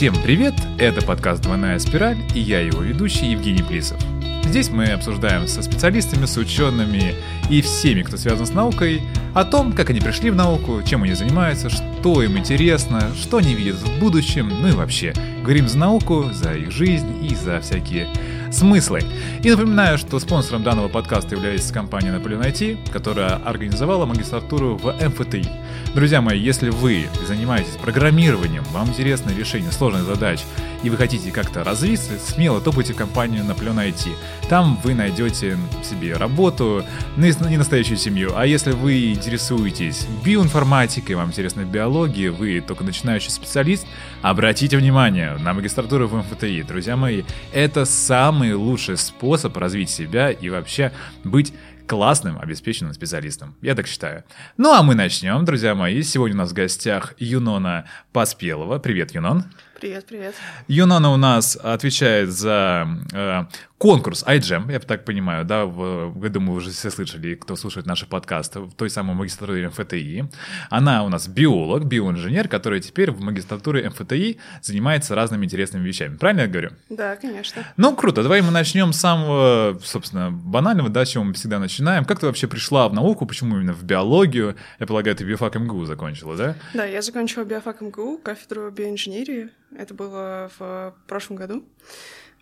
Всем привет! Это подкаст «Двойная спираль» и я его ведущий Евгений Плисов. Здесь мы обсуждаем со специалистами, с учеными и всеми, кто связан с наукой, о том, как они пришли в науку, чем они занимаются, что им интересно, что они видят в будущем, ну и вообще. Говорим за науку, за их жизнь и за всякие смыслы. И напоминаю, что спонсором данного подкаста является компания Napoleon IT, которая организовала магистратуру в МФТИ. Друзья мои, если вы занимаетесь программированием, вам интересно решение сложных задач, и вы хотите как-то развиться, смело топайте в компанию Napoleon IT. Там вы найдете себе работу, не настоящую семью. А если вы интересуетесь биоинформатикой, вам интересна биология, вы только начинающий специалист, обратите внимание на магистратуру в МФТИ. Друзья мои, это самый лучший способ развить себя и вообще быть классным, обеспеченным специалистом. Я так считаю. Ну а мы начнем, друзья мои. Сегодня у нас в гостях Юнона Поспелова. Привет, Юнон. Привет, привет. Юнона у нас отвечает за э, конкурс iGEM, я так понимаю, да, в, я думаю, вы уже все слышали, кто слушает наши подкасты, в той самой магистратуре МФТИ. Она у нас биолог, биоинженер, который теперь в магистратуре МФТИ занимается разными интересными вещами. Правильно я говорю? Да, конечно. Ну, круто. Давай мы начнем с самого, собственно, банального, да, с чего мы всегда начинаем. Как ты вообще пришла в науку, почему именно в биологию? Я полагаю, ты биофак МГУ закончила, да? Да, я закончила биофак МГУ, кафедру биоинженерии. Это было в прошлом году.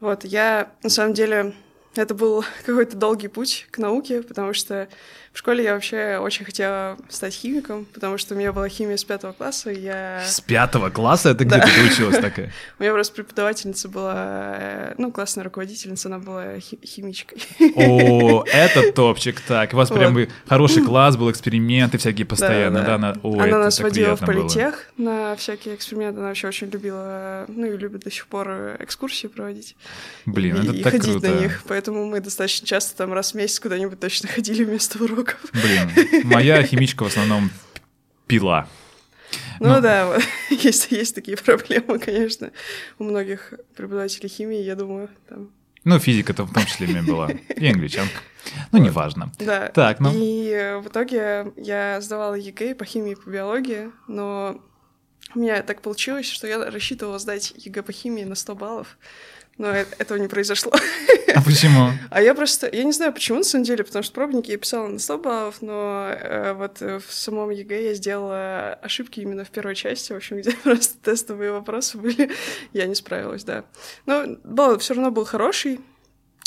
Вот, я, на самом деле, это был какой-то долгий путь к науке, потому что в школе я вообще очень хотела стать химиком, потому что у меня была химия с пятого класса, и я... С пятого класса? Это где да. ты училась такая? У меня просто преподавательница была, ну, классная руководительница, она была химичкой. О, это топчик, так. У вас прям хороший класс был, эксперименты всякие постоянно, да? Она нас водила в политех на всякие эксперименты, она вообще очень любила, ну, и любит до сих пор экскурсии проводить. Блин, это так круто. И ходить на них, поэтому мы достаточно часто там раз в месяц куда-нибудь точно ходили вместо урока уроков. Блин, моя химичка в основном пила. Ну, ну да, есть, есть такие проблемы, конечно, у многих преподавателей химии, я думаю, там. Ну, физика-то в том числе у меня была, и англичанка. Ну, неважно. Да. Так, ну. И в итоге я сдавала ЕГЭ по химии и по биологии, но у меня так получилось, что я рассчитывала сдать ЕГЭ по химии на 100 баллов, но этого не произошло. А почему? А я просто, я не знаю почему, на самом деле, потому что пробники я писала на 100 баллов, но э, вот в самом ЕГЭ я сделала ошибки именно в первой части, в общем, где просто тестовые вопросы были, я не справилась, да. Но балл все равно был хороший,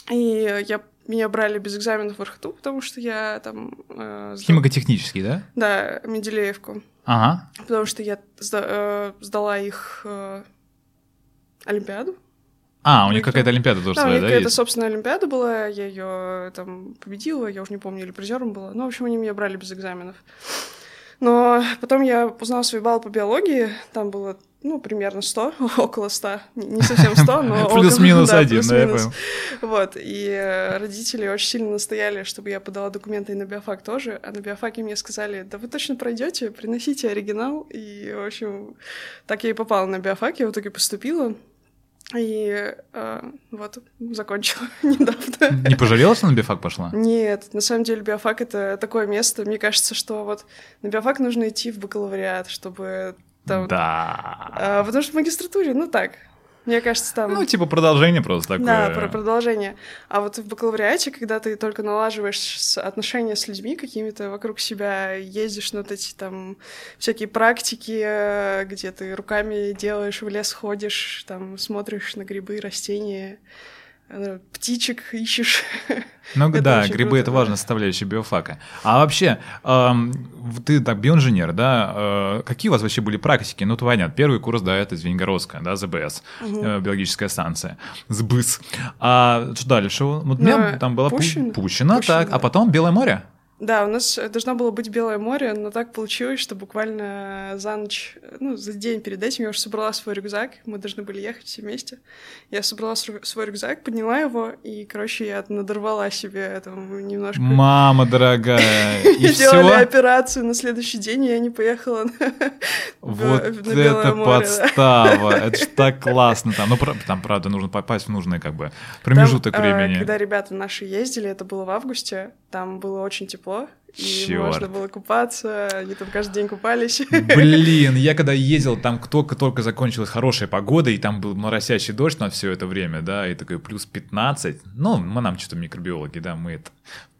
и я меня брали без экзаменов в РХТУ, потому что я там... Э, сдал... Химико-технический, да? Да, Менделеевку. Ага. Потому что я сда- э, сдала их э, Олимпиаду. А, у них какая-то Олимпиада тоже да, своя, у них да? какая-то собственная Олимпиада была, я ее там победила, я уже не помню, или призером была. Ну, в общем, они меня брали без экзаменов. Но потом я узнала свой балл по биологии, там было, ну, примерно 100, около 100, не совсем 100, но Плюс-минус один, да, я понял. Вот, и родители очень сильно настояли, чтобы я подала документы и на биофак тоже, а на биофаке мне сказали, да вы точно пройдете, приносите оригинал, и, в общем, так я и попала на биофак, я в итоге поступила, и э, вот, закончила недавно. Не пожалела, что на биофак пошла? Нет, на самом деле биофак — это такое место, мне кажется, что вот на биофак нужно идти в бакалавриат, чтобы там... Да. А, потому что в магистратуре, ну так, мне кажется, там... Ну, типа продолжение просто такое. Да, про продолжение. А вот в бакалавриате, когда ты только налаживаешь отношения с людьми какими-то вокруг себя, ездишь на вот эти там всякие практики, э, где ты руками делаешь, в лес ходишь, там смотришь на грибы, растения, птичек ищешь. Ну да, грибы круто, это важная составляющая биофака. А вообще, эм, ты так биоинженер, да? Э, какие у вас вообще были практики? Ну, понятно, первый курс, да, это Звенигородская, да, ЗБС, угу. э, биологическая станция, СБС. А что дальше? Вот у меня там была Пущино, Пущино, Пущино так, а да. а потом Белое море. Да, у нас должно было быть Белое море, но так получилось, что буквально за ночь, ну, за день перед этим я уже собрала свой рюкзак, мы должны были ехать все вместе. Я собрала свой рюкзак, подняла его, и, короче, я надорвала себе там немножко... Мама дорогая, и Делали операцию на следующий день, и я не поехала Вот это подстава, это ж так классно там. Ну, там, правда, нужно попасть в нужный, как бы, промежуток э, времени. Когда ребята наши ездили, это было в августе, там было очень тепло, тепло, и Чёрт. можно было купаться, они там каждый день купались. Блин, я когда ездил, там только-только закончилась хорошая погода, и там был моросящий дождь на все это время, да, и такой плюс 15. Ну, мы нам что-то микробиологи, да, мы это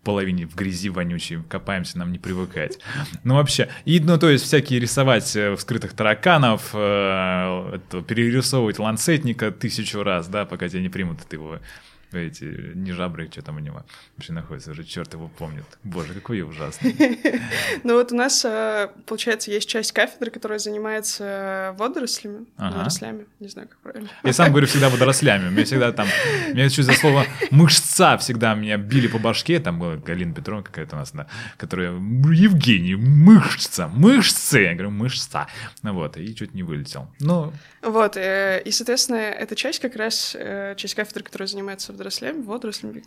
в половине в грязи вонючей копаемся, нам не привыкать. Ну, вообще, и, ну, то есть всякие рисовать э, вскрытых тараканов, э, это, перерисовывать ланцетника тысячу раз, да, пока тебя не примут его эти не жабры, что там у него вообще находится, уже черт его помнит. Боже, какой я ужасный. Ну вот у нас, э, получается, есть часть кафедры, которая занимается водорослями, Ага. водорослями, не знаю, как правильно. Я сам говорю всегда водорослями. Меня всегда там... Меня чуть за слово мышца всегда меня били по башке. Там была Галина Петровна какая-то у нас, которая... Евгений, мышца, мышцы. Я говорю, мышца. Ну вот, и чуть не вылетел. Ну, Вот, э, и, соответственно, эта часть как раз, э, часть кафедры, которая занимается водорослями, водорослями,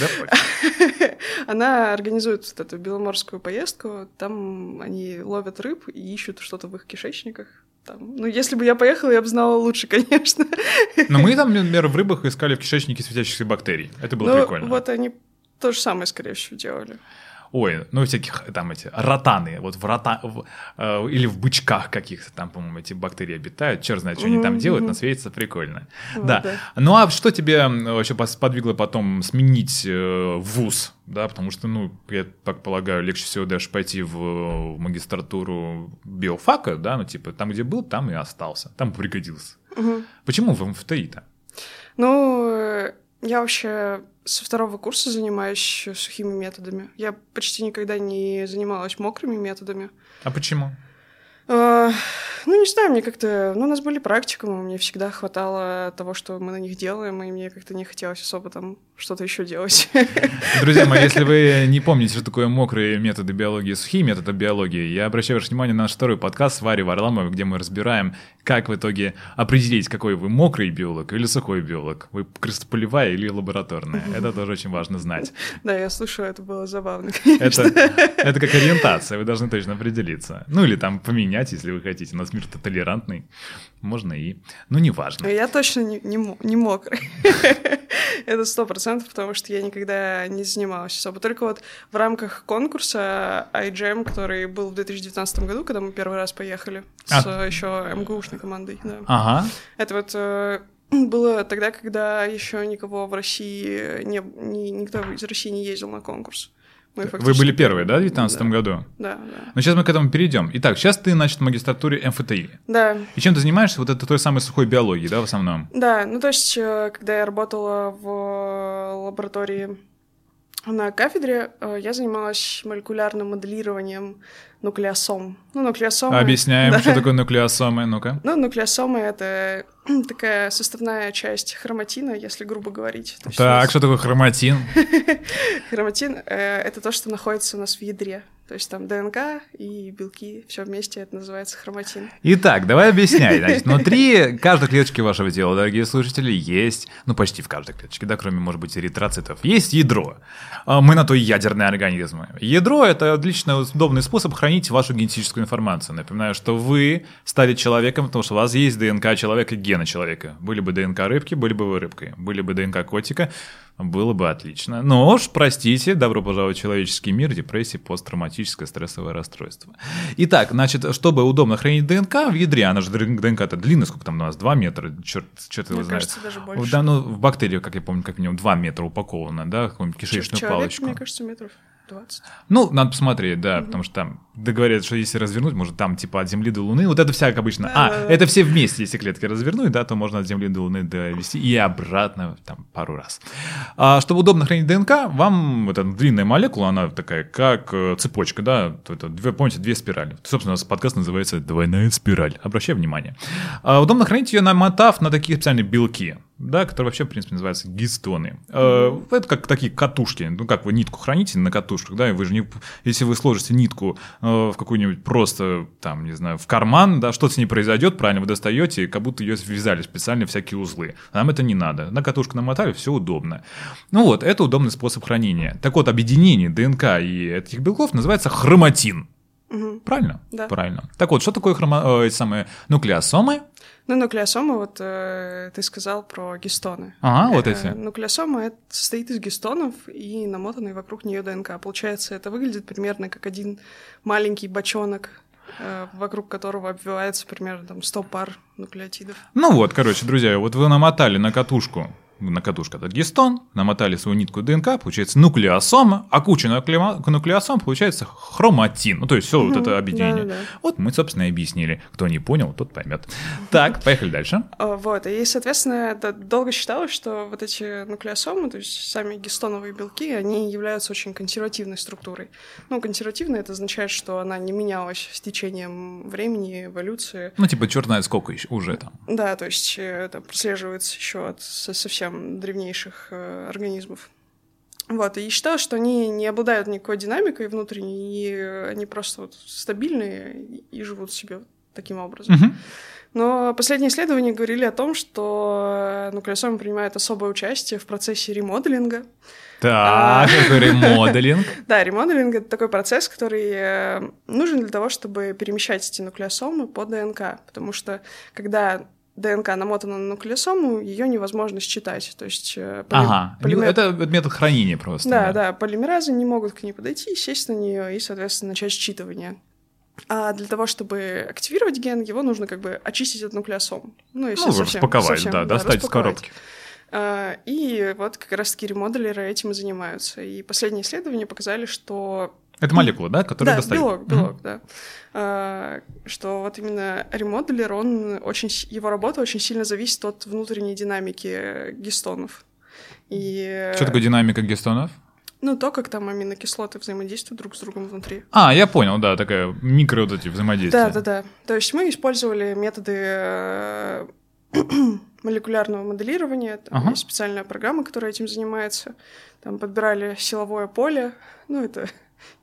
да, она организует вот эту беломорскую поездку, там они ловят рыб и ищут что-то в их кишечниках. Там. Ну, если бы я поехала, я бы знала лучше, конечно. Но мы там, например, в рыбах искали в кишечнике светящихся бактерий. Это было Ну, прикольно. вот они то же самое, скорее всего, делали. Ой, ну всяких там эти ротаны, вот в рота... в, э, или в бычках каких-то там, по-моему, эти бактерии обитают. Черт знает, что они там делают, но светится прикольно. Вот, Да. Ну а что тебе вообще подвигло потом сменить э, вуз? Да, потому что, ну, я так полагаю, легче всего даже пойти в, э, в магистратуру биофака, да, ну, типа, там, где был, там и остался, там пригодился. Мгм. Почему в МФТИ-то? Ну, э, я вообще со второго курса занимаюсь сухими методами. Я почти никогда не занималась мокрыми методами. А почему? Э, Ну, не знаю, мне как-то... Ну, у нас были практикумы, мне всегда хватало того, что мы на них делаем, и мне как-то не хотелось особо там что-то еще делать. Друзья мои, если вы не помните, что такое мокрые методы биологии и сухие методы биологии, я обращаю ваше внимание на наш второй подкаст с Варей Варламовой, где мы разбираем, как в итоге определить, какой вы мокрый биолог или сухой биолог. Вы крыстополевая или лабораторная. Это тоже очень важно знать. Да, я слушаю, это было забавно. Это, это как ориентация, вы должны точно определиться. Ну или там поменять, если вы хотите. У нас мир-то толерантный. Можно и... Ну, неважно. Я точно не, не, не мокрый. Это сто процентов, потому что я никогда не занималась особо. Только вот в рамках конкурса iGEM, который был в 2019 году, когда мы первый раз поехали с А. еще МГУшной командой. Ага. Это вот э, было тогда, когда еще никого в России не, ни- никто из России не ездил на конкурс. Мы Вы фактически были первые, да, в 2019 Да. году? Да, да. Ну, сейчас мы к этому перейдем. Итак, сейчас ты, значит, в магистратуре МФТИ. Да, И чем ты занимаешься? Вот это той самой сухой биологии, да, в основном? Да, ну то есть, э, когда я работала в э, лаборатории на кафедре, э, я занималась молекулярным моделированием нуклеосом. Ну, нуклеосомы... Объясняем, Да. что такое нуклеосомы. Ну-ка. Ну, нуклеосомы — это такая составная часть хроматина, если грубо говорить. Так, что такое хроматин? Хроматин э, это то, что находится у нас в ядре. То есть там ДНК и белки, все вместе, это называется хроматин. Итак, давай объясняй. Значит, внутри каждой клеточки вашего тела, дорогие слушатели, есть, ну почти в каждой клеточке, да, кроме, может быть, эритроцитов, есть ядро. А Мы на то и ядерные организмы. Ядро — это отличный, удобный способ хранить вашу генетическую информацию. Напоминаю, что вы стали человеком, потому что у вас есть ДНК человека, гены человека. Были бы ДНК рыбки, были бы вы рыбкой. Были бы ДНК котика, было бы отлично. Но уж, простите, добро пожаловать в человеческий мир, депрессия, посттравматическое стрессовое расстройство. Итак, значит, чтобы удобно хранить ДНК в ядре, она же ДНК-то длинная, сколько там у нас, 2 метра, черт, черт его Мне знает. кажется, даже больше. Да, ну, в бактерию, как я помню, как минимум 2 метра упакована, да, какую-нибудь кишечную Человек, палочку. мне кажется, метров 20. Ну, надо посмотреть, да, потому что там договорят, что если развернуть, может там типа от Земли до Луны, вот это всяк обычно. А, это все вместе, если клетки развернуть, да, то можно от Земли до Луны довести и обратно там пару раз. А, чтобы удобно хранить ДНК, вам вот эта длинная молекула, она такая, как э, цепочка, да, то это две, помните, две спирали. Собственно, у нас подкаст называется «Двойная спираль». Обращай внимание. А, удобно хранить ее, намотав на такие специальные белки, да, которые вообще, в принципе, называются гистоны. Э, Это как такие катушки. Ну, как вы нитку храните на катушках, да, и вы же не... Если вы сложите нитку э, в какую-нибудь просто, там, не знаю, в карман, да, что с ней произойдет, правильно, вы достаете, как будто ее связали специально всякие узлы. Нам это не надо. На катушку намотали, все удобно. Ну вот, это удобный способ хранения. Так вот, объединение ДНК и этих белков называется хроматин. Мгм. Правильно? Да. Правильно. Так вот, что такое хромо... э, самые нуклеосомы? Ну, нуклеосомы, вот э, ты сказал про гистоны. Ага, вот Э, эти. Нуклеосома это состоит из гистонов и намотанной вокруг нее ДНК. Получается, это выглядит примерно как один маленький бочонок, э, вокруг которого обвивается примерно там 100 пар нуклеотидов. Ну вот, короче, друзья, вот вы намотали на катушку, на катушку это гистон, намотали свою нитку ДНК, получается нуклеосома, а куча нуклео- нуклеосом получается хроматин. Ну, то есть все вот это объединение. да-да-да. Вот мы, собственно, и объяснили. Кто не понял, тот поймет. Так, поехали дальше. А, Вот, и, соответственно, долго считалось, что вот эти нуклеосомы, то есть сами гистоновые белки, они являются очень консервативной структурой. Ну, консервативная это означает, что она не менялась с течением времени, эволюции. Ну, типа, черт знает сколько еще, уже там. Да, то есть э, это прослеживается еще от со- совсем древнейших э, организмов. Вот, и считалось, что они не обладают никакой динамикой внутренней, и они просто вот стабильные и- живут себе таким образом. Мгм. Но последние исследования говорили о том, что э, нуклеосомы принимают особое участие в процессе ремоделинга. Так, какой ремоделинг. Да, ремоделинг — это такой процесс, который э, нужен для того, чтобы перемещать эти нуклеосомы по ДНК, потому что когда ДНК намотана на нуклеосому, ее невозможно считать. То есть э, поли- Ага, полимер- это метод хранения просто. Да, да, полимеразы не могут к ней подойти, сесть на нее и, соответственно, начать считывание. А для того, чтобы активировать ген, его нужно как бы очистить от нуклеосом. Ну, если Ну, совсем, распаковать, совсем, да, достать из коробки. А, И вот как раз-таки ремоделеры этим и занимаются. И последние исследования показали, что... Это молекула, да, которую да, достали? белок, белок, да. А, Что вот именно ремоделер, он очень... Его работа очень сильно зависит от внутренней динамики гистонов. И... Что такое динамика гистонов? Ну, то, как там аминокислоты взаимодействуют друг с другом внутри. А, я понял, да, такая микро вот эти взаимодействия. Да, да, да. То есть мы использовали методы э, молекулярного моделирования. Там Ага. есть специальная программа, которая этим занимается. Там подбирали силовое поле. Ну, это,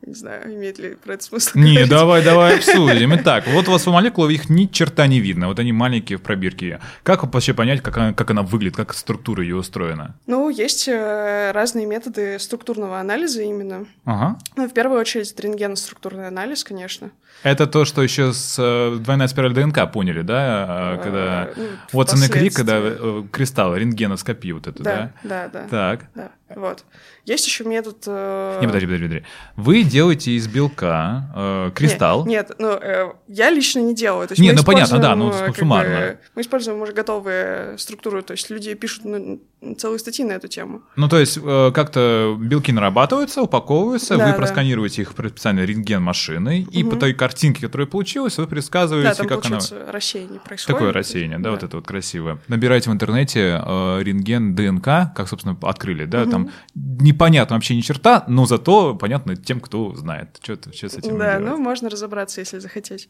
я не знаю, имеет ли про это смысл Не, говорить. давай, давай обсудим. Итак, вот у вас у молекулы, их ни черта не видно. Вот они маленькие в пробирке. Как вообще понять, как она, как она выглядит, как структура ее устроена? Ну, есть э, разные методы структурного анализа именно. Ага. Ну, в первую очередь, рентгеноструктурный анализ, конечно. Это то, что еще с э, двойная спираль ДНК поняли, да? Э, Когда Э, ну, Уотсон и Крик, когда э, кристалл, рентгеноскопия вот это, да? Да, да, да. Так. да. Вот. Есть еще метод... э, Не, подожди, подожди, подожди. Вы делаете из белка э, кристалл. Нет, нет, ну, э, я лично не делаю. То есть Не, мы ну, понятно, да, ну, э, суммарно. бы, мы используем уже готовые структуры, то есть люди пишут ну, целые статьи на эту тему. Ну, то есть, э, как-то белки нарабатываются, упаковываются, Да, вы да. просканируете их специальной рентген-машиной, и по той картинке, которая получилась, вы предсказываете, Да, там, как она... рассеяние происходит. Такое рассеяние, да, вот это вот красивое. Набирайте в интернете э, рентген ДНК, как, собственно, открыли, да, там непонятно вообще ни черта, но зато понятно тем, кто знает, что, что с этим Да, делать. ну, можно разобраться, если захотеть.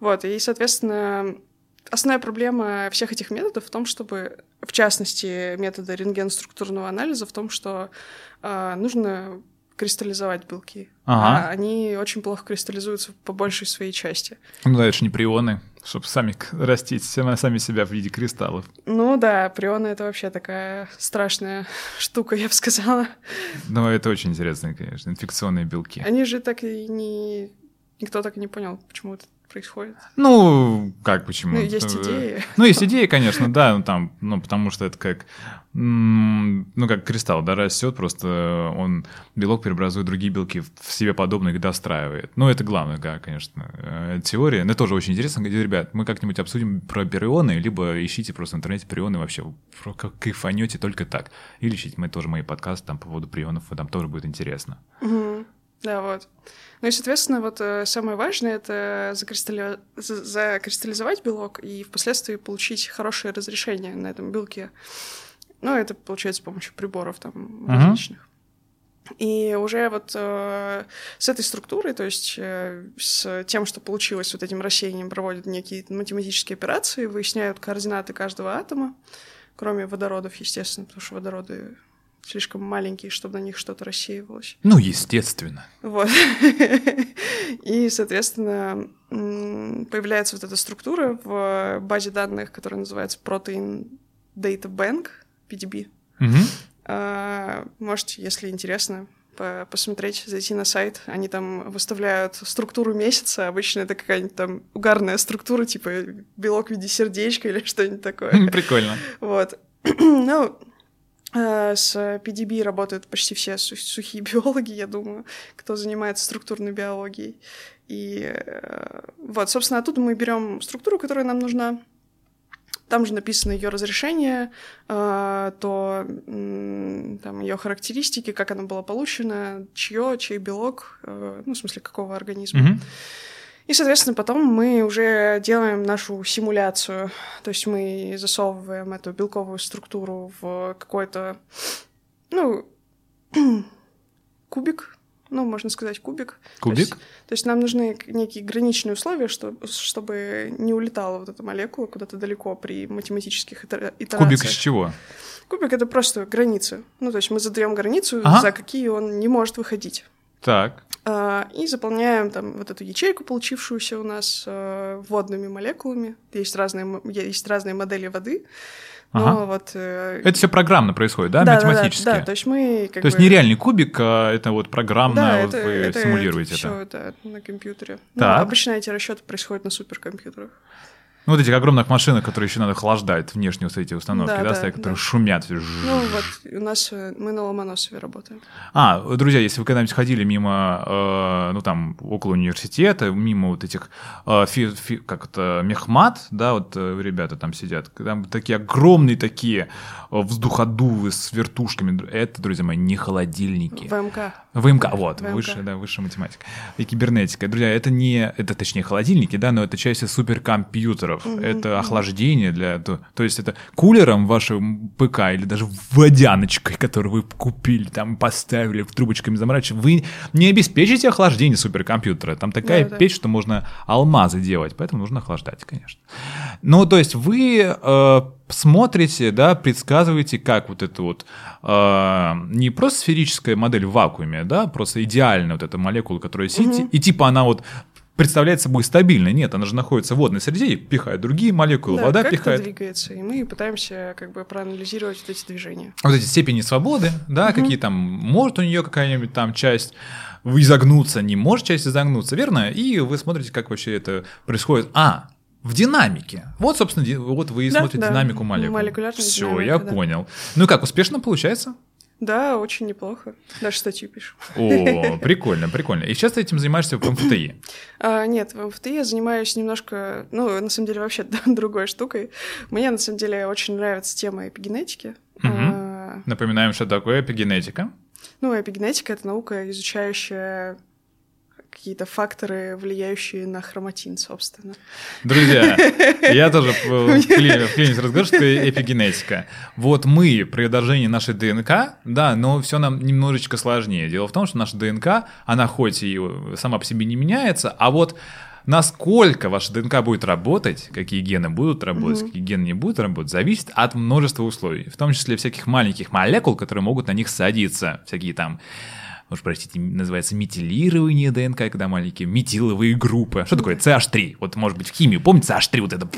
Вот, и, соответственно, основная проблема всех этих методов в том, чтобы, в частности, метода рентген-структурного анализа в том, что а, нужно кристаллизовать белки. Ага. А они очень плохо кристаллизуются по большей своей части. Ну, да, это же не прионы, чтобы сами растить сами себя в виде кристаллов. Ну да, прионы — это вообще такая страшная штука, я бы сказала. Ну, это очень интересно, конечно, инфекционные белки. Они же так и не... Никто так и не понял, почему это происходит. Ну, как почему? Ну, есть идеи. Ну, есть идеи, конечно, да, ну там, ну, потому что это как, ну, как кристалл, да, растет, просто он белок преобразует другие белки в себе подобные и достраивает. Ну, это главная, да, конечно, э, теория. Но это тоже очень интересно. Говорит, Ребят, мы как-нибудь обсудим про прионы, либо ищите просто в интернете прионы вообще, про- как кайфанете только так. Или ищите мы тоже мои подкасты там по поводу прионов, там тоже будет интересно. Мгм. Да, вот. Ну и, соответственно, вот э, самое важное — это закристалли- за- закристаллизовать белок и впоследствии получить хорошее разрешение на этом белке. Ну, это получается с помощью приборов там различных. И уже вот э, с этой структурой, то есть э, с тем, что получилось вот этим рассеянием, проводят некие математические операции, выясняют координаты каждого атома, кроме водородов, естественно, потому что водороды слишком маленькие, чтобы на них что-то рассеивалось. Ну, естественно. Вот. И, соответственно, появляется вот эта структура в базе данных, которая называется Protein Data Bank, PDB. Мгм. А, Можете, если интересно, по- посмотреть, зайти на сайт. Они там выставляют структуру месяца. Обычно это какая-нибудь там угарная структура, типа белок в виде сердечка или что-нибудь такое. Прикольно. Вот. Ну, с PDB работают почти все су- сухие биологи, я думаю, кто занимается структурной биологией. И э, вот, собственно, оттуда мы берем структуру, которая нам нужна. Там же написано ее разрешение, э, то там ее характеристики, как она была получена, чье, чей белок, э, ну, в смысле, какого организма. Мгм. И, соответственно, потом мы уже делаем нашу симуляцию. То есть мы засовываем эту белковую структуру в какой-то, ну, кубик, ну, можно сказать, кубик. То есть, Кубик? то есть нам нужны некие граничные условия, что, чтобы не улетала вот эта молекула куда-то далеко при математических итера- итерациях. Кубик из чего? Кубик — это просто границы. Ну, то есть мы задаем границу, Ага. за какие он не может выходить. Так. А, И заполняем там вот эту ячейку, получившуюся у нас э, водными молекулами. Есть разные, есть разные модели воды. Но Ага. вот... э, Это все программно происходит, да, да, да, математически? Да, да, то есть мы как То есть бы- нереальный кубик, а это вот программно Да, вот это, вы это, симулируете это. всё, да, на компьютере. Ну, Так. обычно эти расчеты происходят на суперкомпьютерах. Ну, вот этих огромных машинах, которые еще надо охлаждать, внешние вот эти установки, Да, да, да, стоят, которые да. шумят. Ну вот у нас мы на Ломоносове работаем. А, друзья, если вы когда-нибудь ходили мимо, э, ну там, около университета, мимо вот этих, э, фи- фи- как это, мехмат, да, вот э, ребята там сидят, там такие огромные такие э, вздуходувы с вертушками, это, друзья мои, не холодильники. ВМК. ВМК, вот, ВМК. высшая, да, высшая математика. И кибернетика. Друзья, это не, это точнее холодильники, да, но это часть суперкомпьютеров. Это охлаждение для, то, то есть это кулером вашего ПК или даже водяночкой, которую вы купили, там поставили, трубочками заморачивали, вы не обеспечите охлаждение суперкомпьютера. Там такая Да-да. печь, что можно алмазы делать, поэтому нужно охлаждать, конечно. Ну, то есть вы э, смотрите, да, предсказываете, как вот это вот э, не просто сферическая модель в вакууме, да, просто идеальная вот эта молекула, которая сидит, и типа она вот представляет собой стабильной. Нет, она же находится в водной среде и пихает другие молекулы, Да, вода как пихает. двигается, и мы пытаемся как бы проанализировать вот эти движения. Вот эти степени свободы, да, какие там, может у нее какая-нибудь там часть изогнуться, не может часть изогнуться, верно? И вы смотрите, как вообще это происходит. А, в динамике. Вот, собственно, ди- вот вы и Да, смотрите да. динамику молекул. Все, динамика, я да. понял. Ну и как, успешно получается? Да, очень неплохо. Даже статью пишу. О, прикольно, прикольно. И сейчас ты этим занимаешься в МФТИ. А, нет, в МФТИ я занимаюсь немножко, ну, на самом деле, вообще другой штукой. Мне, на самом деле, очень нравится тема эпигенетики. Мгм. А, Напоминаем, что такое эпигенетика. ну, эпигенетика — это наука, изучающая какие-то факторы, влияющие на хроматин, собственно. Друзья, я тоже в- вклинюсь разговор, что эпигенетика. Вот мы при отражении нашей ДНК, да, но все нам немножечко сложнее. Дело в том, что наша ДНК, она хоть и сама по себе не меняется, а вот насколько ваша ДНК будет работать, какие гены будут работать, какие гены не будут работать, зависит от множества условий, в том числе всяких маленьких молекул, которые могут на них садиться, всякие там уж простите, называется метилирование ДНК, когда маленькие метиловые группы. Что такое CH3? Вот, может быть, в химию, помните CH3, вот это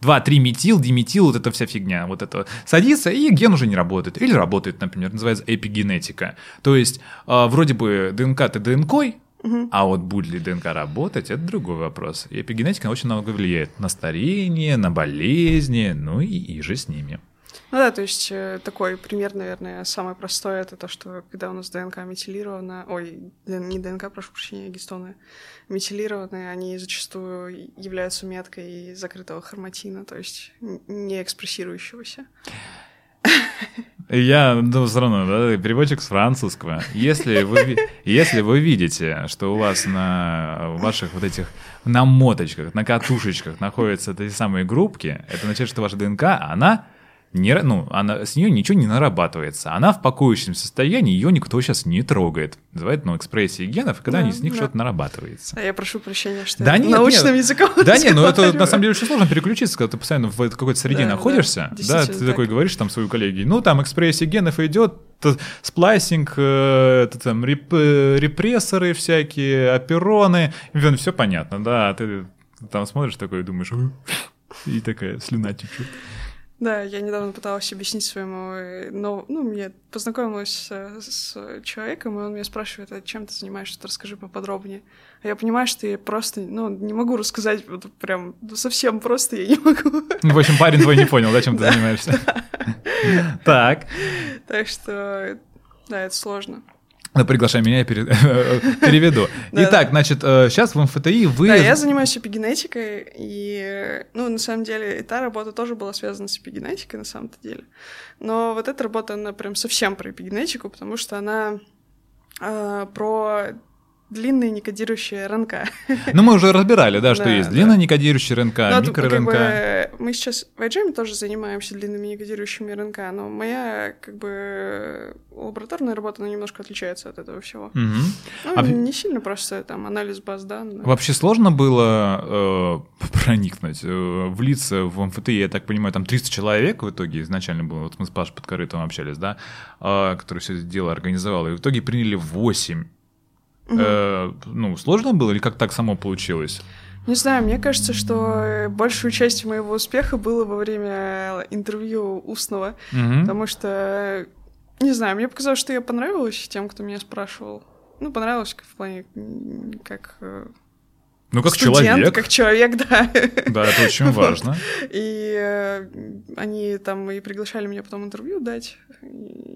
2-3 метил, диметил, вот эта вся фигня, вот это садится, и ген уже не работает. Или работает, например, называется эпигенетика. То есть, э, вроде бы ДНК-то ДНКой, а вот будет ли ДНК работать, это другой вопрос. И эпигенетика очень много влияет на старение, на болезни, ну и, и же с ними. Ну да, то есть э, такой пример, наверное, самый простой, это то, что когда у нас ДНК метилирована, ой, не ДНК, прошу прощения, гистоны метилированы, они зачастую являются меткой закрытого хроматина, то есть не экспрессирующегося. Я, ну, все равно, да, переводчик с французского. Если вы, если вы видите, что у вас на ваших вот этих намоточках, на катушечках находятся эти самые группки, это означает, что ваша ДНК, она не, ну, она, с нее ничего не нарабатывается. Она в пакующем состоянии, ее никто сейчас не трогает. Называют, ну, экспрессией генов, когда Да, они, с них да. что-то нарабатывается. А я прошу прощения, что Да я нет, научным нет. языком Да не, ну это на самом деле очень сложно переключиться, когда ты постоянно в какой-то среде Да, да, находишься. Да, действительно ты такой так. говоришь там своему коллеге, ну там экспрессия генов идет, сплайсинг, э, это там реп- э, репрессоры всякие, опероны, все понятно, да, ты там смотришь такой и думаешь, и такая слюна течет. Да, я недавно пыталась объяснить своему, э, но, ну, я познакомилась с, с человеком, и он меня спрашивает, а чем ты занимаешься, расскажи поподробнее. А я понимаю, что я просто, ну, не могу рассказать, вот прям ну, совсем просто я не могу. Ну, в общем, парень твой не понял, да, чем ты занимаешься. Так. Так что, да, это сложно. Ну, приглашай меня, я переведу. Итак, значит, сейчас э, в МФТИ вы... Да, я занимаюсь эпигенетикой, и, ну, на самом деле, эта работа тоже была связана с эпигенетикой, на самом-то деле. Но вот эта работа, она прям совсем про эпигенетику, потому что она э, про длинные некодирующие РНК. Ну, мы уже разбирали, да, что да, есть да. некодирующие РНК, но, микро-РНК. Как бы, мы сейчас в IGM тоже занимаемся длинными некодирующими РНК, но моя, как бы, лабораторная работа, она немножко отличается от этого всего. Угу. Ну, а... не сильно просто там анализ баз данных. Вообще сложно было э, проникнуть, э, влиться в МФТ, я так понимаю, там 300 человек в итоге изначально было, вот мы с Пашей Подкорытовым общались, да, э, который все это дело организовал, и в итоге приняли 8 Угу. Э, ну, сложно было или как так само получилось? Не знаю, мне кажется, что большую часть моего успеха было во время интервью устного, угу. потому что, не знаю, мне показалось, что я понравилась тем, кто меня спрашивал. Ну, понравилось в плане как э, ну, как студент, человек. как человек, да. Да, это очень важно. И э, они там и приглашали меня потом интервью дать. И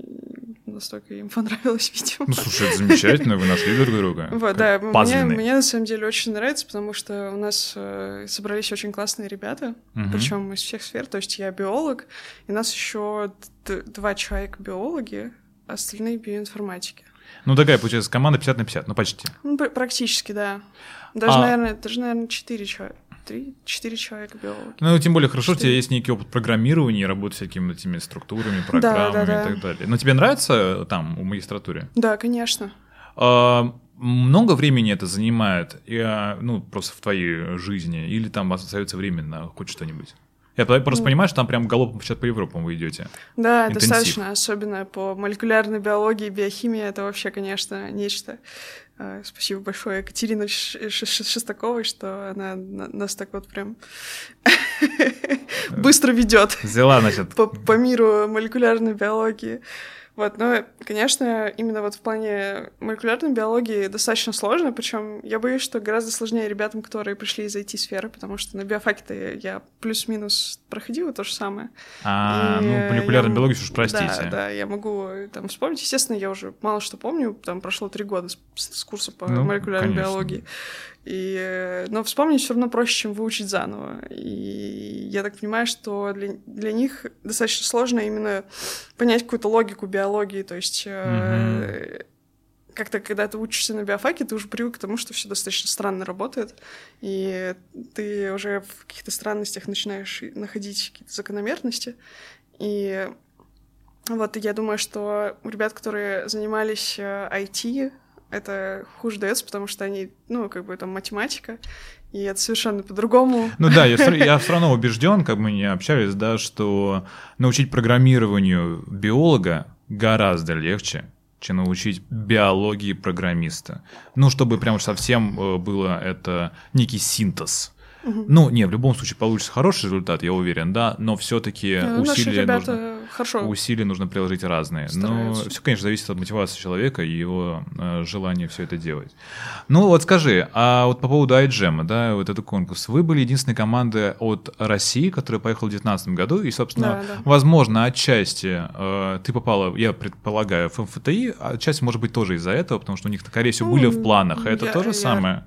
настолько им понравилось, видимо. Ну, слушай, это замечательно, вы нашли друг друга. Вот, да, мне, мне на самом деле очень нравится, потому что у нас э, собрались очень классные ребята, угу. причем из всех сфер. То есть я биолог, и нас еще два человека биологи, остальные биоинформатики. Ну, такая, получается, команда 50 на 50, ну, почти. Ну, практически, да. Даже, а... наверное, даже, наверное, 4 человека. Три, четыре человека биологи. Ну, тем более хорошо, 4. у тебя есть некий опыт программирования, работы с всякими этими структурами, программами да, да, да. и так далее. Но тебе нравится там, у магистратуре? Да, конечно. А, много времени это занимает, и, ну, просто в твоей жизни, или там остается время на хоть что-нибудь? Я просто ну, понимаю, что там прям галопом сейчас по Европам вы идете. Да, Интенсив. достаточно, особенно по молекулярной биологии, биохимии, это вообще, конечно, нечто. А, спасибо большое Екатерине Шестаковой, что она нас так вот прям быстро ведет. Взяла, значит. По, по миру молекулярной биологии. Вот, но, конечно, именно вот в плане молекулярной биологии достаточно сложно, причем я боюсь, что гораздо сложнее ребятам, которые пришли из IT-сферы, потому что на биофаке я плюс-минус проходила то же самое. А, и ну, молекулярную я, биологию уж простите. Да, да, я могу там вспомнить. Естественно, я уже мало что помню, там прошло три года с, с курса по ну, молекулярной конечно. биологии. И, но вспомнить все равно проще, чем выучить заново. И я так понимаю, что для, для них достаточно сложно именно понять какую-то логику биологии. То есть mm-hmm. как-то, когда ты учишься на биофаке, ты уже привык к тому, что все достаточно странно работает. И ты уже в каких-то странностях начинаешь находить какие-то закономерности. И вот я думаю, что у ребят, которые занимались IT, э, это хуже дается, потому что они, ну, как бы там математика, и это совершенно по-другому. Ну да, я, я все равно убежден, как мы не общались, да, что научить программированию биолога гораздо легче, чем научить биологии программиста. Ну, чтобы прям совсем э, было это некий синтез. Угу. Ну, не, в любом случае получится хороший результат, я уверен, да, но все-таки ну, усилия нужно, хорошо усилия нужно приложить разные. Стараются. Но все, конечно, зависит от мотивации человека и его э, желания все это делать. Ну, вот скажи, а вот по поводу iGEM, да, вот этот конкурс, вы были единственной командой от России, которая поехала в 2019 году, и, собственно, да, да. возможно, отчасти э, ты попала, я предполагаю, в МФТИ, а отчасти, может быть, тоже из-за этого, потому что у них, скорее всего, были в планах, а это я, то же я... самое.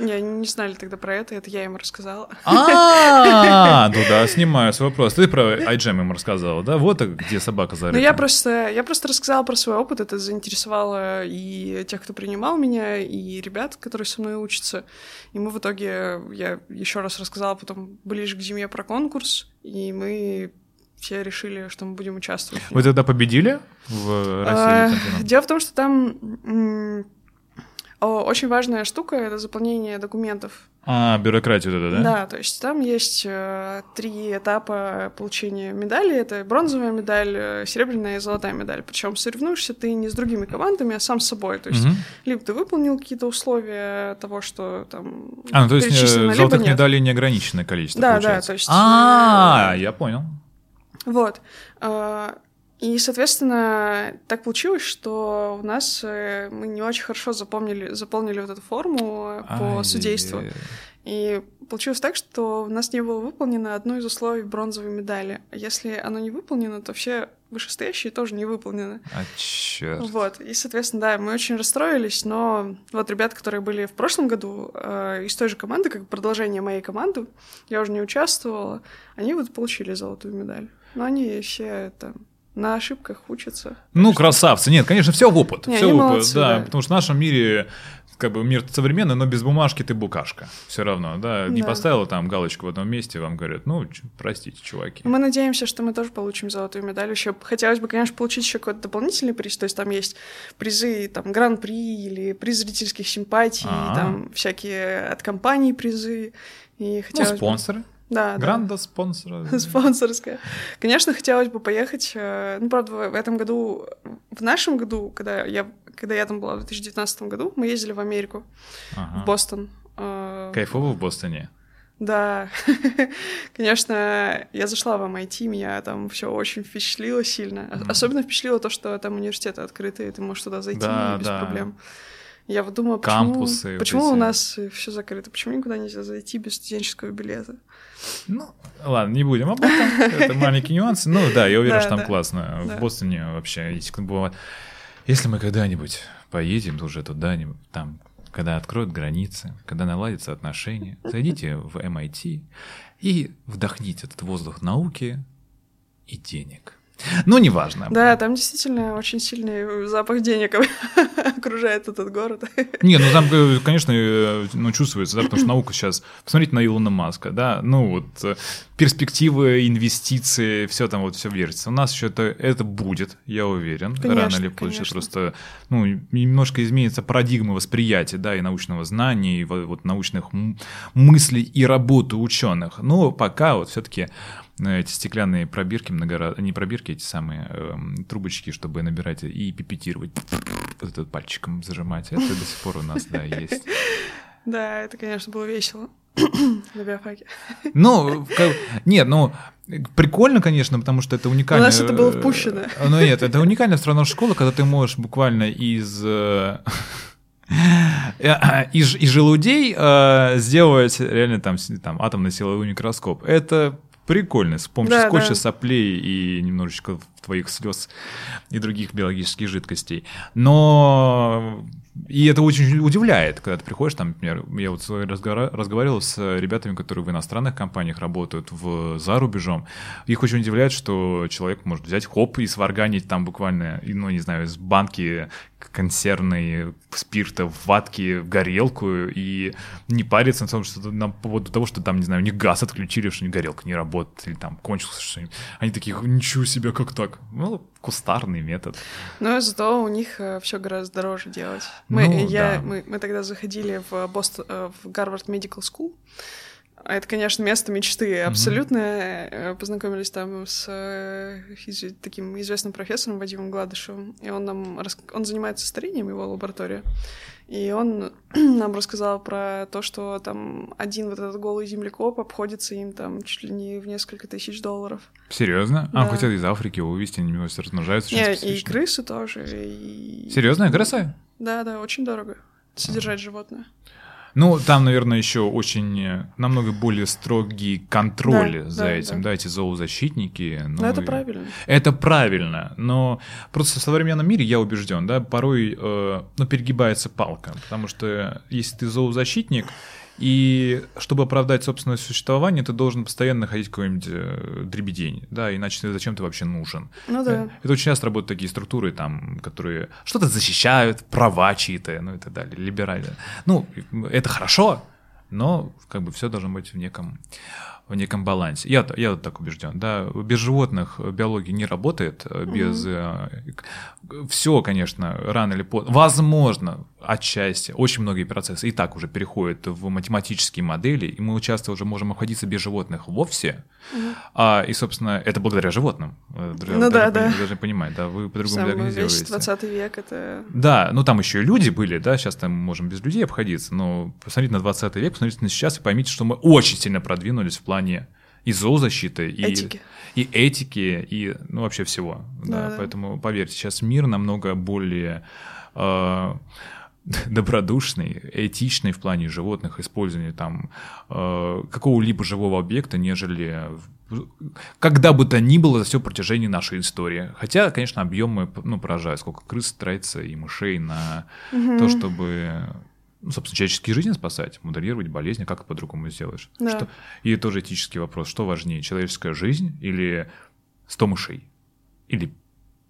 Не, они не знали тогда про это, это я им рассказала. А, ну да, снимаю свой вопрос. Ты про iGEM им рассказала, да? Вот где собака зарыта. Ну я просто, я просто рассказала про свой опыт, это заинтересовало и тех, кто принимал меня, и ребят, которые со мной учатся. И мы в итоге, я еще раз рассказала потом ближе к зиме про конкурс, и мы все решили, что мы будем участвовать. Вы тогда победили в России? А, дело в том, что там очень важная штука — это заполнение документов. А, бюрократия вот это, да? Да, то есть там есть э, три этапа получения медали. Это бронзовая медаль, э, серебряная и золотая медаль. Причем соревнуешься ты не с другими командами, а сам с собой. То есть угу. либо ты выполнил какие-то условия того, что там А, ну то есть э, золотых медалей неограниченное количество, Да, получается. да, то есть... А, э, я понял. Вот. И, соответственно, так получилось, что у нас э, мы не очень хорошо запомнили, заполнили вот эту форму по Ай, судейству. И получилось так, что у нас не было выполнено одно из условий бронзовой медали. А если оно не выполнено, то все вышестоящие тоже не выполнены. А черт. Вот, и, соответственно, да, мы очень расстроились, но вот ребята, которые были в прошлом году э, из той же команды, как продолжение моей команды, я уже не участвовала, они вот получили золотую медаль. Но они все там на ошибках учатся. Ну, красавцы. Нет, конечно, все в опыт. Не, все в опыт, молодцы, да, да. Потому что в нашем мире как бы мир современный, но без бумажки ты букашка. Все равно, да. Не Да. поставила там галочку в одном месте, вам говорят, ну, простите, чуваки. Мы надеемся, что мы тоже получим золотую медаль. Еще хотелось бы, конечно, получить еще какой-то дополнительный приз. То есть там есть призы, там, гран-при или приз зрительских симпатий, А. там всякие от компаний призы. И Ну, хотелось бы- спонсоры. Да, да. Гранда спонсора. спонсорская. Конечно, хотелось бы поехать. э, Ну, правда, в этом году, в нашем году, когда я, когда я там была в 2019 году, мы ездили в Америку, Ага. в Бостон. Э, Кайфово в Бостоне. Да, конечно, я зашла в MIT, меня там все очень впечатлило сильно. Особенно впечатлило то, что там университеты открыты, и ты можешь туда зайти Да, без да. проблем. Я вот думаю, почему, Кампусы почему у нас все закрыто, почему никуда нельзя зайти без студенческого билета? Ну, ладно, не будем об этом. Это маленькие нюансы. Ну да, я уверен, что там классно. В Бостоне вообще. Если мы когда-нибудь поедем уже туда, там, когда откроют границы, когда наладятся отношения, зайдите в MIT и вдохните этот воздух науки и денег. Ну, неважно. Да, там действительно очень сильный запах денег окружает этот город. Не, ну там, э, конечно, э, ну, чувствуется, да, потому что наука сейчас... Посмотрите на Илона Маска, да, ну вот э, перспективы, инвестиции, все там вот все верится. У нас еще это, это будет, я уверен, Конечно, рано или позже. конечно. Просто, ну, немножко изменится парадигма восприятия, да, и научного знания, и вот, научных мыслей и работы ученых. Но пока вот все-таки эти стеклянные пробирки, многора... не пробирки, эти самые эм, трубочки, чтобы набирать и пипетировать, вот этот пальчиком зажимать, это до сих пор у нас, да, есть. Да, это, конечно, было весело на биофаке. Ну, как- нет, ну, прикольно, конечно, потому что это уникально. У нас это было впущено. Э, Ну нет, это уникальная все равно школа, когда ты можешь буквально из... э, э, Из, из желудей э, сделать реально там, там атомный силовой микроскоп. Это прикольно, с помощью Да, скотча, да. соплей и немножечко твоих слез и других биологических жидкостей. Но и это очень удивляет, когда ты приходишь, там, например, я вот разговаривал с ребятами, которые в иностранных компаниях работают в, за рубежом. Их очень удивляет, что человек может взять хоп и сварганить там буквально, ну, не знаю, из банки консервной спирта в ватке в горелку и не париться на том, что на поводу того, что там, не знаю, у них газ отключили, что горелка не работает, или там кончился что-нибудь. Они такие, ничего себе, как так? Ну, кустарный метод. Но зато у них все гораздо дороже делать. Мы, Ну, я, да. мы, мы тогда заходили в Бостон, э, в Гарвард Medical School. А Это, конечно, место мечты. Абсолютно э, познакомились там с э, таким известным профессором Вадимом Гладышевым. И он нам рас- он занимается старением, его лаборатория. И он нам рассказал про то, что там один вот этот голый землекоп обходится им там чуть ли не в несколько тысяч долларов. Серьезно? А, Да. хотят из Африки вывести, они может, размножаются Не, и крысы тоже. И... Серьезно, краса? Да, да, очень дорого содержать животное. Ну, там, наверное, еще очень э, намного более строгие контроли Да, за да, этим, да. да. эти зоозащитники. Но это и- правильно. Это правильно, но просто в современном мире, я убежден, да, порой э, ну, перегибается палка, потому что если ты зоозащитник, и чтобы оправдать собственное существование, ты должен постоянно находить какой-нибудь э, дребедень, да, иначе ты- зачем ты вообще нужен? Ну да. Это очень часто работают такие структуры, там, которые что-то защищают, права чьи-то, ну и так далее, либерально. Ну, это хорошо, но как бы все должно быть в неком в неком балансе. Я, я вот так убежден, да, без животных биология не работает, э, без все, конечно, рано или поздно, возможно, отчасти, очень многие процессы и так уже переходят в математические модели, и мы часто уже можем обходиться без животных вовсе, а, и, собственно, это благодаря животным. Э, друзья, Ну вы да, да. пони- должны понимать, да, вы по-другому сделаете. 20 век это... Да, ну там еще и люди были, да, сейчас там мы можем без людей обходиться, но посмотрите на 20 век, посмотрите на сейчас и поймите, что мы очень сильно продвинулись в плане и зоозащиты, и Этики. и этики, и ну, вообще всего. Да, Да-да. Поэтому, поверьте, сейчас мир намного более э, добродушный, этичный в плане животных, использования там э, какого-либо живого объекта, нежели когда бы то ни было за все протяжении нашей истории. Хотя, конечно, объемы ну, поражают, сколько крыс тратится и мышей на то, чтобы ну, собственно, человеческие жизни спасать, моделировать болезни, как по-другому сделаешь. Да. Что- И тоже этический вопрос, что важнее, человеческая жизнь или 100 мышей? Или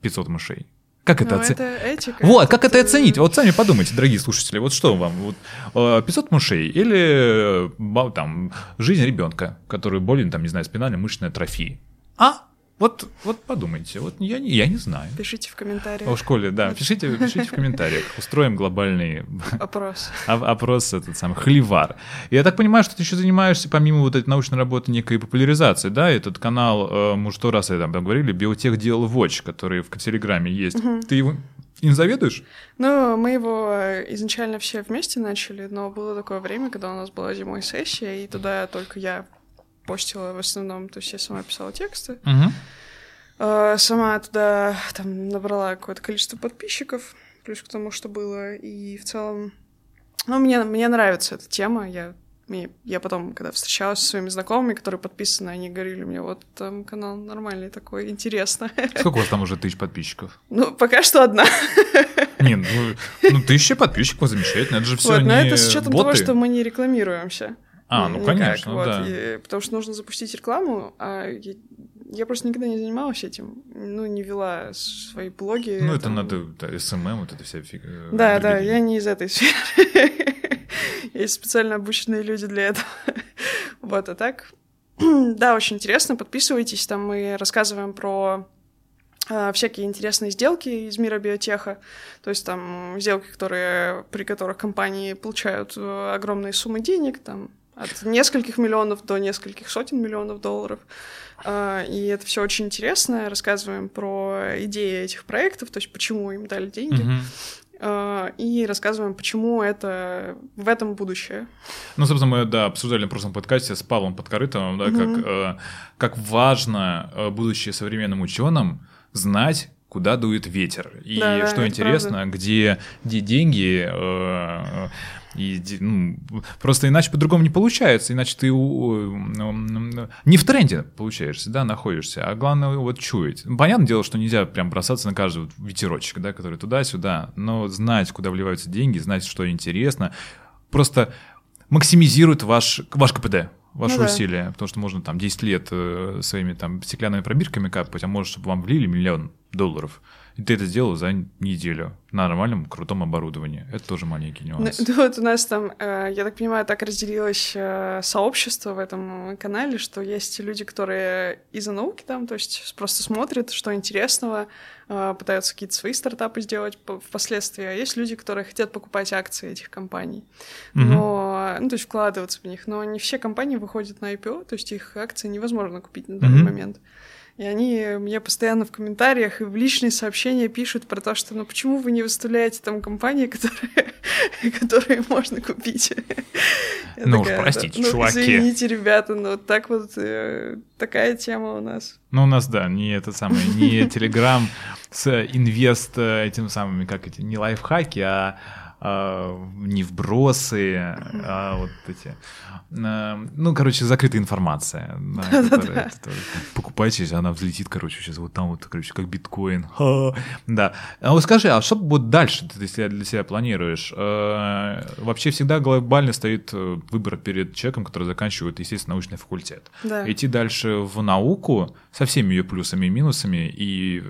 500 мышей? Как это Ну, оценить? этика. Вот, как это э, оценить? Вот сами подумайте, дорогие слушатели, вот что вам? Вот, э, 500 мышей или э, там, жизнь ребенка, который болен, там, не знаю, спинально-мышечной атрофией? А? Вот, вот подумайте, вот я не, я не знаю. Пишите в комментариях. О школе, да, пишите, пишите в комментариях. Устроим глобальный Опрос. опрос этот самый холивар. Я так понимаю, что ты еще занимаешься, помимо вот этой научной работы, некой популяризацией, да? Этот канал, э, мы что раз там говорили, Биотех Дел Watch, который в Телеграме есть. Ты его им заведуешь? Ну, мы его э, изначально все вместе начали, но было такое время, когда у нас была зимой сессия, и туда только я постила в основном, то есть я сама писала тексты. Э, Сама туда там набрала какое-то количество подписчиков, плюс к тому, что было, и в целом... Ну, мне, мне нравится эта тема, я, мне- я потом, когда встречалась со своими знакомыми, которые подписаны, они говорили мне, вот там канал нормальный такой, интересно. Сколько у вас там уже тысяч подписчиков? Ну, пока что одна. Не, ну, ну тысяча подписчиков, замечательно. Это же все Вот, не но это с учетом того, боты. что мы не рекламируемся. А, ну, никак, конечно, вот, да. и- потому что нужно запустить рекламу, а я, я просто никогда не занималась этим, ну, не вела свои блоги. Ну, это там. надо, да, SMM, вот это вся фигня. Да, да, я не из этой сферы. Есть специально обученные люди для этого. Вот, а так... Да, очень интересно, подписывайтесь, там мы рассказываем про а, всякие интересные сделки из мира биотеха, то есть там сделки, которые, при которых компании получают э, огромные суммы денег, там от нескольких миллионов до нескольких сотен миллионов долларов. А, И это все очень интересно. Рассказываем про идеи этих проектов, то есть почему им дали деньги. А, и рассказываем, почему это в этом будущее. Ну, собственно, мы, да, обсуждали на прошлом подкасте с Павлом Подкорытовым, да, Мгм. как, э, как важно, э, будучи современным ученым, знать, куда дует ветер. И Да, что интересно, где, где деньги, э, и, ну, просто иначе по-другому не получается, иначе ты у- м, не в тренде получаешься, да, находишься, а главное вот чуять. Ну, Понятное дело, что нельзя прям бросаться на каждый вот ветерочек, да, который туда-сюда, но знать, куда вливаются деньги, знать, что интересно, просто максимизирует ваш, ваш КПД, ваши Ну да. усилия, потому что можно там 10 лет э, своими там стеклянными пробирками капать, а может, чтобы вам влили миллион долларов. И ты это сделал за неделю на нормальном, крутом оборудовании. Это тоже маленький Ну, нюанс. ну, вот у нас там, э, я так понимаю, так разделилось э, сообщество в этом канале, что есть люди, которые из-за науки там, то есть просто смотрят, что интересного, э, пытаются какие-то свои стартапы сделать по- впоследствии, а есть люди, которые хотят покупать акции этих компаний, Мгм. но, ну, то есть вкладываться в них, но не все компании выходят на IPO, то есть их акции невозможно купить на данный Мгм. момент. И они мне постоянно в комментариях и в личные сообщения пишут про то, что ну почему вы не выставляете там компании, которые, которые можно купить. Я Ну уж такая, простите, «Ну, чуваки». Извините, ребята, но вот так вот э, такая тема у нас. Ну, у нас, да, не это самое, не Телеграм с инвест э, этим самыми, как эти, не лайфхаки, а, а, не вбросы, а вот эти, э, ну, короче, закрытая информация. да, которая- которая- Покупайте, она взлетит, короче, сейчас вот там вот, короче, как биткоин. Да. А вот скажи, а что вот дальше ты для себя, для себя планируешь? Э, Вообще всегда глобально стоит э, выбор перед человеком, который заканчивает, естественно, научный факультет Да. идти дальше в науку со всеми ее плюсами и минусами, и,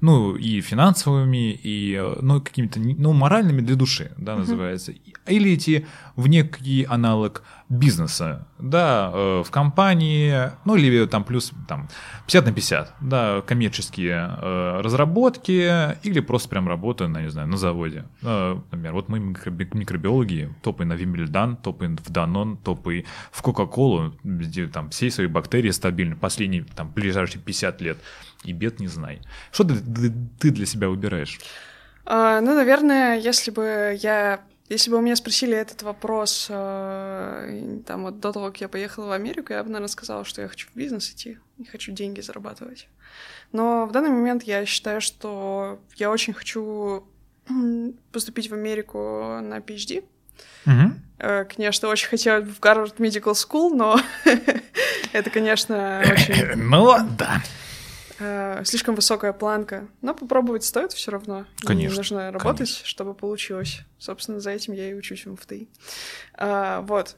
ну, и финансовыми, и, э, ну, какими-то, ну, моральными для души, да, называется. Или идти в некий аналог бизнеса, да, э, в компании, ну, или там плюс, там, 50 на 50, да, коммерческие э, разработки, или просто прям работа, на, не знаю, на заводе. Э, Например, вот мы микроби- микробиологи, топы на Вимбельдан, топы в Данон, топы в Кока-Колу, где там все свои бактерии стабильны последние, там, ближайшие 50 лет, и бед не знай. Что ты- ты для себя выбираешь? А, ну, наверное, если бы я Если бы у меня спросили этот вопрос э, там вот до того, как я поехала в Америку, я бы, наверное, сказала, что я хочу в бизнес идти, не хочу деньги зарабатывать. Но в данный момент я считаю, что я очень хочу поступить в Америку на PhD. Угу. Конечно, очень хотела в Гарвард Medical School, но это, конечно, очень... Ну, да. Э, слишком высокая планка. Но попробовать стоит все равно. Конечно. Нужно работать, конечно. чтобы получилось. Собственно, за этим я и учусь в МФТИ. А, вот.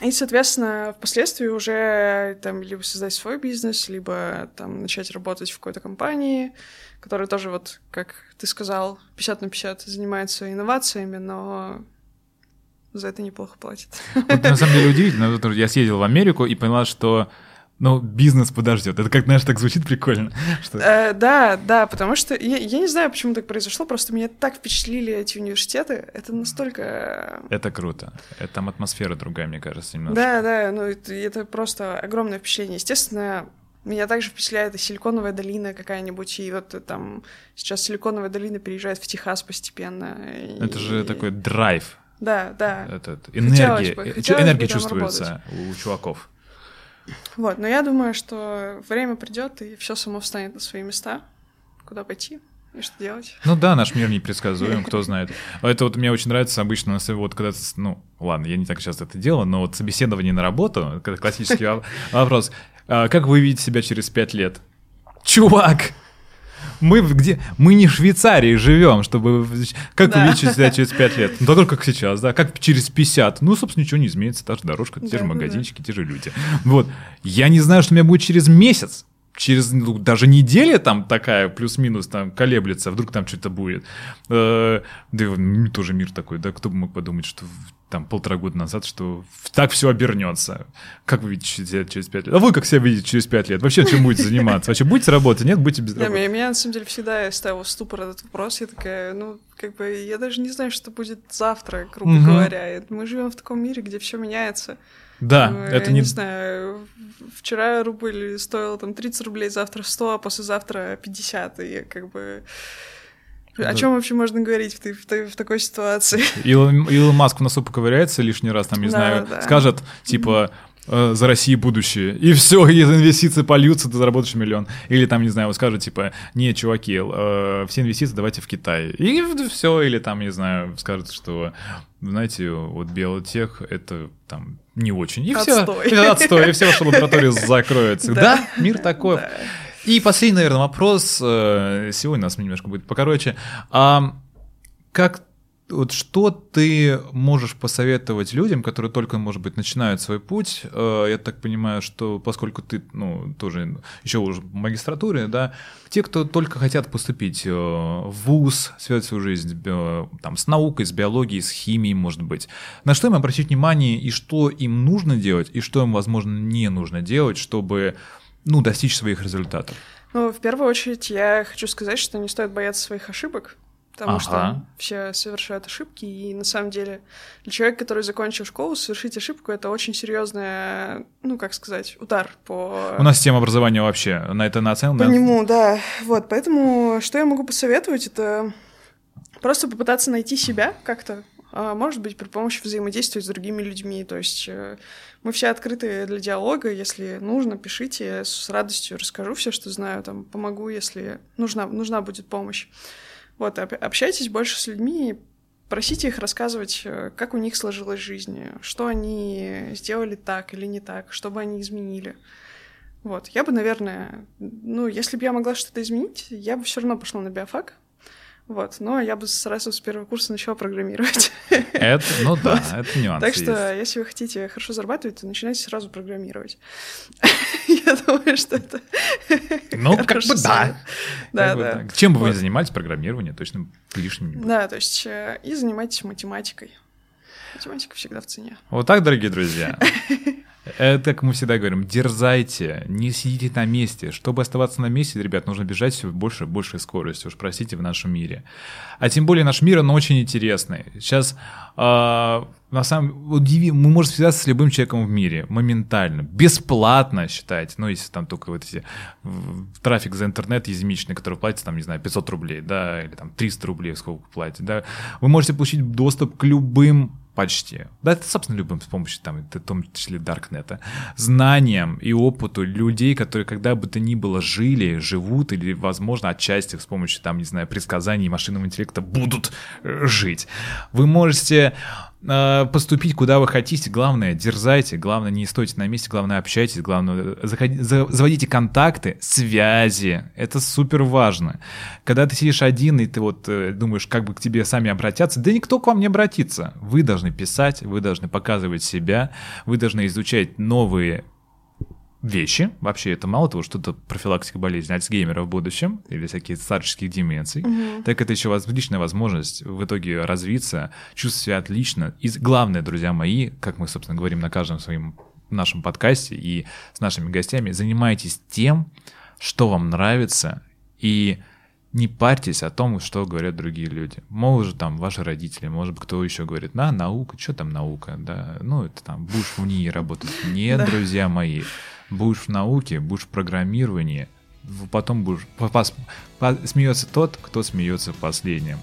И, соответственно, впоследствии уже там либо создать свой бизнес, либо там начать работать в какой-то компании, которая тоже вот, как ты сказал, 50 на 50 занимается инновациями, но за это неплохо платят. Вот, на самом деле удивительно. Я съездил в Америку и поняла, что ну, бизнес подождет. Это как, знаешь, так звучит прикольно. Что... Э, да, да, потому что я, я не знаю, почему так произошло, просто меня так впечатлили эти университеты. Это настолько... Это круто. Это там атмосфера другая, мне кажется, немножко. Да, да, ну это, это просто огромное впечатление. Естественно, меня также впечатляет и Силиконовая долина какая-нибудь, и вот там сейчас Силиконовая долина переезжает в Техас постепенно. Это и... же такой драйв. Да, да. Этот, энергия, бы, энергия чувствуется у чуваков. Вот, но я думаю, что время придет и все само встанет на свои места. Куда пойти? И что делать? Ну да, наш мир непредсказуем, кто знает. Это вот мне очень нравится обычно, вот когда, ну, ладно, я не так часто это делаю, но вот собеседование на работу, классический вопрос, а как вы видите себя через пять лет? Чувак, мы где? Мы не в Швейцарии живем, чтобы... Как да. увеличить себя через 5 лет? Ну, только как сейчас, да? Как через 50? Ну, собственно, ничего не изменится. Та же дорожка, те да, же магазинчики, да. те же люди. Вот. Я не знаю, что у меня будет через месяц через ну, даже неделя там такая плюс-минус там колеблется, вдруг там что-то будет. Э, да и тоже мир такой, да, кто бы мог подумать, что там полтора года назад, что так все обернется. Как вы видите себя через пять лет? А вы как себя видите через пять лет? Вообще чем будете заниматься? Вообще будете работать? Нет, будете без работы? Меня, меня на самом деле всегда ставил в ступор этот вопрос. Я такая, ну, как бы, я даже не знаю, что будет завтра, грубо говоря. Мы живем в таком мире, где все меняется. Да, ну, это я не... не знаю, вчера рубль стоил там 30 рублей, завтра 100, а послезавтра 50, и как бы... О чем вообще можно говорить в, в, в такой ситуации? Илон, Илон Маск в носу поковыряется лишний раз, там, не да, знаю, да. скажет, типа, э, за Россию будущее. И все, и инвестиции польются, ты заработаешь миллион. Или там, не знаю, скажет, типа, не, чуваки, э, все инвестиции давайте в Китай. И все, или там, не знаю, скажет, что, знаете, вот биотех — это там не очень. И отстой. все, отстой, и все ваши лаборатории закроются. Да, мир такой. И последний, наверное, вопрос. Э, сегодня у нас немножко будет покороче. А как вот что ты можешь посоветовать людям, которые только, может быть, начинают свой путь? Э, я так понимаю, что поскольку ты, ну, тоже еще уже в магистратуре, да, те, кто только хотят поступить э, в ВУЗ, связать свою жизнь там, с наукой, с биологией, с химией, может быть, на что им обратить внимание и что им нужно делать, и что им, возможно, не нужно делать, чтобы, ну, достичь своих результатов? Ну, в первую очередь, я хочу сказать, что не стоит бояться своих ошибок, потому ага. что все совершают ошибки, и на самом деле для человека, который закончил школу, совершить ошибку — это очень серьезная, ну, как сказать, удар по... У нас система образования вообще на это нацелена. По нему, да. Вот, поэтому что я могу посоветовать, это просто попытаться найти себя как-то, а, может быть, при помощи взаимодействия с другими людьми. То есть э, мы все открыты для диалога. Если нужно, пишите, с радостью расскажу все, что знаю, там, помогу, если нужна, нужна будет помощь. Вот, общайтесь больше с людьми, просите их рассказывать, э, как у них сложилась жизнь, что они сделали так или не так, что бы они изменили. Вот, я бы, наверное, ну, если бы я могла что-то изменить, я бы все равно пошла на биофак, вот, но я бы сразу с первого курса начала программировать. Это, ну да, вот. это нюанс. Так что, есть. если вы хотите хорошо зарабатывать, то начинайте сразу программировать. я думаю, что это Ну, как бы да. Да, да. Чем бы вы ни занимались, программирование точно лишним не будет. Да, то есть э, и занимайтесь математикой. Математика всегда в цене. Вот так, дорогие друзья. Это, как мы всегда говорим, дерзайте, не сидите на месте. Чтобы оставаться на месте, ребят, нужно бежать все больше и большей скоростью, уж простите, в нашем мире. А тем более наш мир, он очень интересный. Сейчас э, на самом удиви, мы можем связаться с любым человеком в мире моментально, бесплатно, считайте, ну, если там только вот эти трафик за интернет ежемесячный, который платится, там, не знаю, 500 рублей, да, или там 300 рублей, сколько платите, да, вы можете получить доступ к любым почти. Да, это, собственно, любым с помощью, там, в том числе, Даркнета. Знаниям и опыту людей, которые когда бы то ни было жили, живут или, возможно, отчасти с помощью, там, не знаю, предсказаний машинного интеллекта будут э, жить. Вы можете поступить куда вы хотите, главное, дерзайте, главное, не стойте на месте, главное, общайтесь, главное, заходи, заводите контакты, связи, это супер важно. Когда ты сидишь один, и ты вот э, думаешь, как бы к тебе сами обратятся, да никто к вам не обратится. Вы должны писать, вы должны показывать себя, вы должны изучать новые вещи. Вообще, это мало того, что это профилактика болезни Альцгеймера в будущем или всякие старческих деменций, угу. так это еще отличная возможность в итоге развиться, чувствовать себя отлично. И главное, друзья мои, как мы, собственно, говорим на каждом своем нашем подкасте и с нашими гостями, занимайтесь тем, что вам нравится, и не парьтесь о том, что говорят другие люди. Может, там, ваши родители, может быть, кто еще говорит, на, наука, что там наука, да, ну, это там, будешь в ней работать. Нет, друзья мои, будешь в науке, будешь в программировании, потом будешь... Смеется тот, кто смеется последним.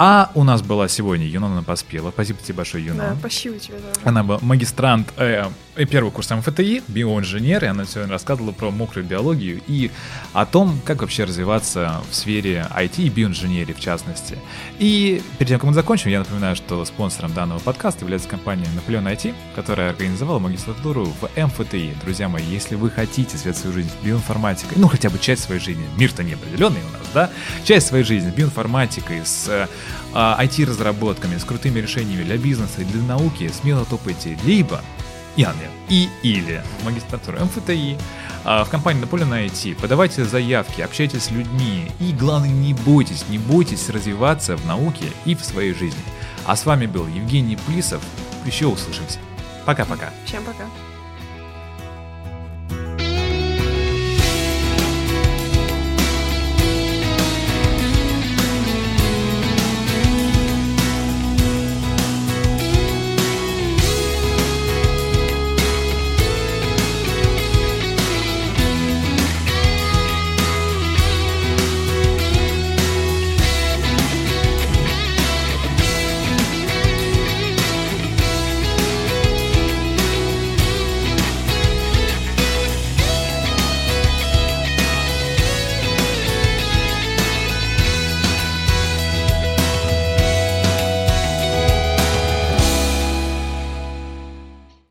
А у нас была сегодня Юнона Поспела. Спасибо тебе большое, Юнона. Да, спасибо тебе тоже. Она была магистрант э, первый курс МФТИ, биоинженер, и она сегодня рассказывала про мокрую биологию и о том, как вообще развиваться в сфере IT и биоинженерии в частности. И перед тем, как мы закончим, я напоминаю, что спонсором данного подкаста является компания Наполеон IT, которая организовала магистратуру в МФТИ. Друзья мои, если вы хотите связать свою жизнь с биоинформатикой, ну хотя бы часть своей жизни, мир-то неопределенный у нас, да, часть своей жизни с биоинформатикой, с IT-разработками, а, с крутыми решениями для бизнеса и для науки, смело топайте либо Яне и или в магистратуру МФТИ, а, в компании Наполеон IT, подавайте заявки, общайтесь с людьми и, главное, не бойтесь, не бойтесь развиваться в науке и в своей жизни. А с вами был Евгений Плисов. Еще услышимся. Пока-пока. Всем пока.